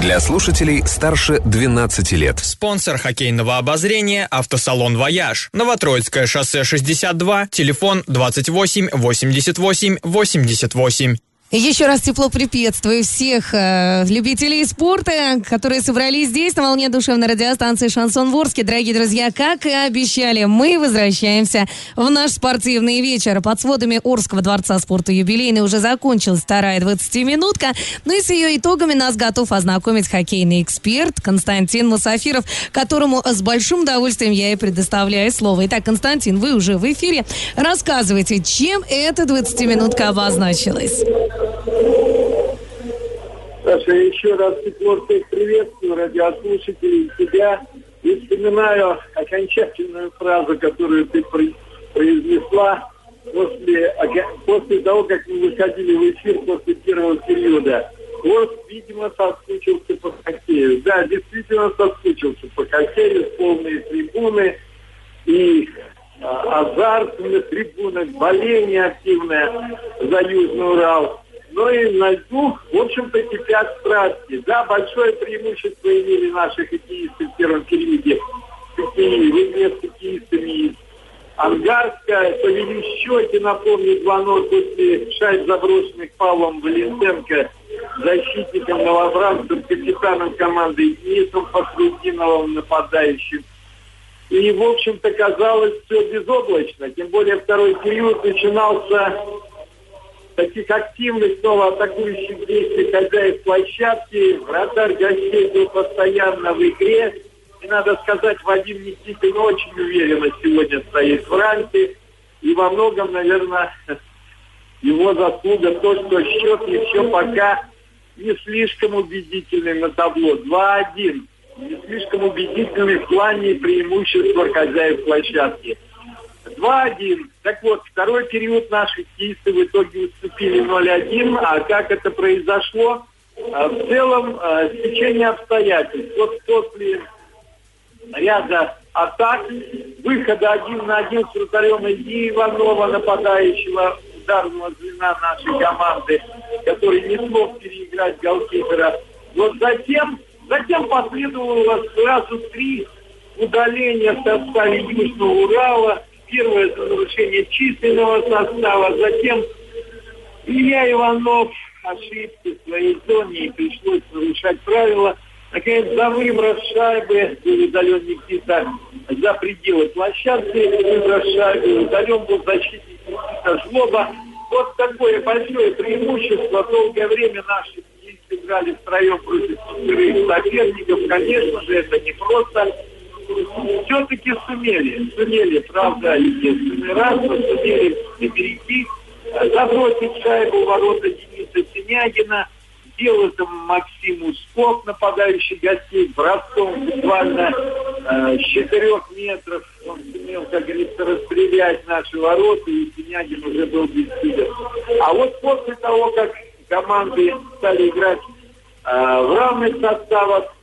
Для слушателей старше 12 лет. Спонсор хоккейного обозрения «Автосалон Вояж». Новотроицкое шоссе 62, телефон 28 88 88. Еще раз тепло приветствую всех э, любителей спорта, которые собрались здесь на волне душевной радиостанции «Шансон в Орске». Дорогие друзья, как и обещали, мы возвращаемся в наш спортивный вечер. Под сводами Орского дворца спорта юбилейный уже закончилась вторая 20-минутка. Ну и с ее итогами нас готов ознакомить хоккейный эксперт Константин Мусафиров, которому с большим удовольствием я и предоставляю слово. Итак, Константин, вы уже в эфире. Рассказывайте, чем эта 20-минутка обозначилась? Саша, еще раз тепло всех приветствую, радиослушателей, тебя. И вспоминаю окончательную фразу, которую ты произнесла после, после того, как мы выходили в эфир после первого периода. Вот, видимо, соскучился по хоккею. Да, действительно соскучился по хоккею, полные трибуны и а, азарт на трибунах, боление активное за Южный Урал. Ну и на льду, в общем-то, кипят страсти. Да, большое преимущество имели наши хоккеисты в первом периоде. Хоккеи, вместе с хоккеистами из Ангарска. Повели счете, напомню, 2-0 после шайб заброшенных Павлом Валентенко, защитником новобранцем, капитаном команды Денисом Фахрудиновым, нападающим. И, в общем-то, казалось все безоблачно. Тем более второй период начинался таких активных, снова атакующих действий хозяев площадки. Вратарь гостей был постоянно в игре. И надо сказать, Вадим Никитин очень уверенно сегодня стоит в рамке. И во многом, наверное, его заслуга то, что счет еще пока не слишком убедительный на табло. 2-1. Не слишком убедительный в плане преимущества хозяев площадки. 2-1. Так вот, второй период наши хоккеисты в итоге уступили 0-1. А как это произошло? А, в целом, а, течение обстоятельств. Вот после ряда атак, выхода один на один с вратарем Ильи Иванова, нападающего ударного звена нашей команды, который не смог переиграть голкипера. Вот затем, затем последовало сразу три удаления в составе Южного Урала – Первое это нарушение численного состава, затем Илья Иванов ошибся в своей зоне и пришлось нарушать правила. Наконец, за выброс шайбы был удален Никита за пределы площадки. Выброс шайбы удален был защитник Никита Жлоба. Вот такое большое преимущество. Долгое время наши играли втроем против четырех соперников. Конечно же, это не просто все-таки сумели, сумели, правда, единственный раз, но сумели перейти, забросить шайбу ворота Дениса Синягина, сделал это Максим Усков, нападающий гостей, броском буквально э, с четырех метров. Он сумел, как говорится, расстрелять наши ворота, и Синягин уже был без силы. А вот после того, как команды стали играть э, в равных составах,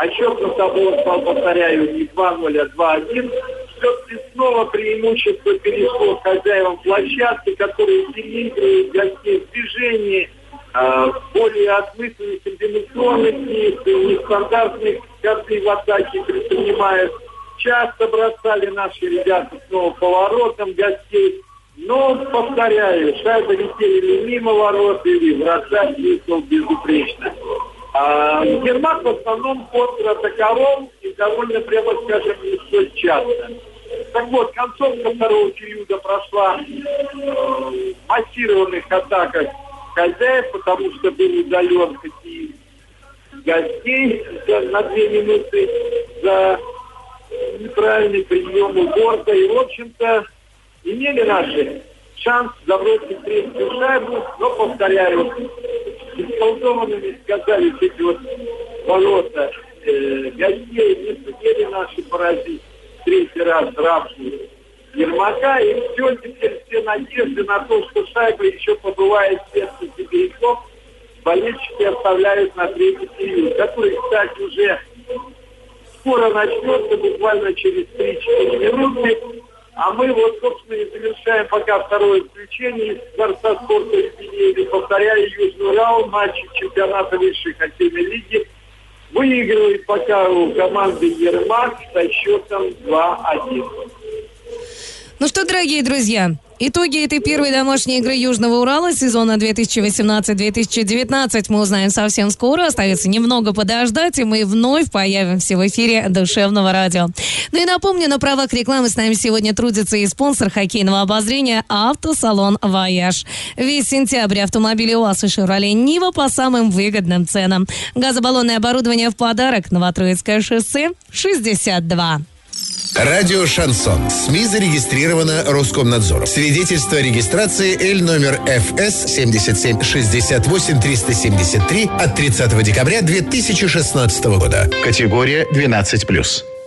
а счет на табло стал, повторяю, не 2-0, а 2-1. Все-таки снова преимущество перешло хозяевам площадки, которые переигрывают гостей в движении, э, более осмысленных комбинационных действий, нестандартных ходы в атаке предпринимают. Часто бросали наши ребята снова поворотом гостей. Но, повторяю, шайбы летели мимо ворот, или врата действовал безупречно. А, Ермак в основном контратаковал и довольно, прямо скажем, не столь часто. Так вот, концовка второго периода прошла в массированных атаках хозяев, потому что был удален какие гостей на две минуты за неправильный прием у борта. И, в общем-то, имели наши шанс забросить третью шайбу, но, повторяю, исполнованными сказали эти вот ворота э, гостей, не сумели наши поразить. третий раз рапсу Ермака, и все, теперь все надежды на то, что шайба еще побывает в сердце сибиряков, болельщики оставляют на третий период, который, кстати, уже скоро начнется, буквально через 3-4 минуты. А мы вот, собственно, и завершаем пока второе включение из Дворца спорта Юбилейный. Повторяю, Южный раунд матча чемпионата высшей хоккейной лиги. Выигрывает пока у команды Ермак со счетом 2-1. Ну что, дорогие друзья, Итоги этой первой домашней игры Южного Урала сезона 2018-2019 мы узнаем совсем скоро. Остается немного подождать, и мы вновь появимся в эфире Душевного радио. Ну и напомню, на правах рекламы с нами сегодня трудится и спонсор хоккейного обозрения «Автосалон Вояж». Весь сентябрь автомобили УАЗ и «Шевроле Нива» по самым выгодным ценам. Газобаллонное оборудование в подарок. Новотроицкое шоссе 62. Радио «Шансон». СМИ зарегистрировано Роскомнадзором. Свидетельство о регистрации Л номер ФС 77 68 373 от 30 декабря 2016 года. Категория 12+.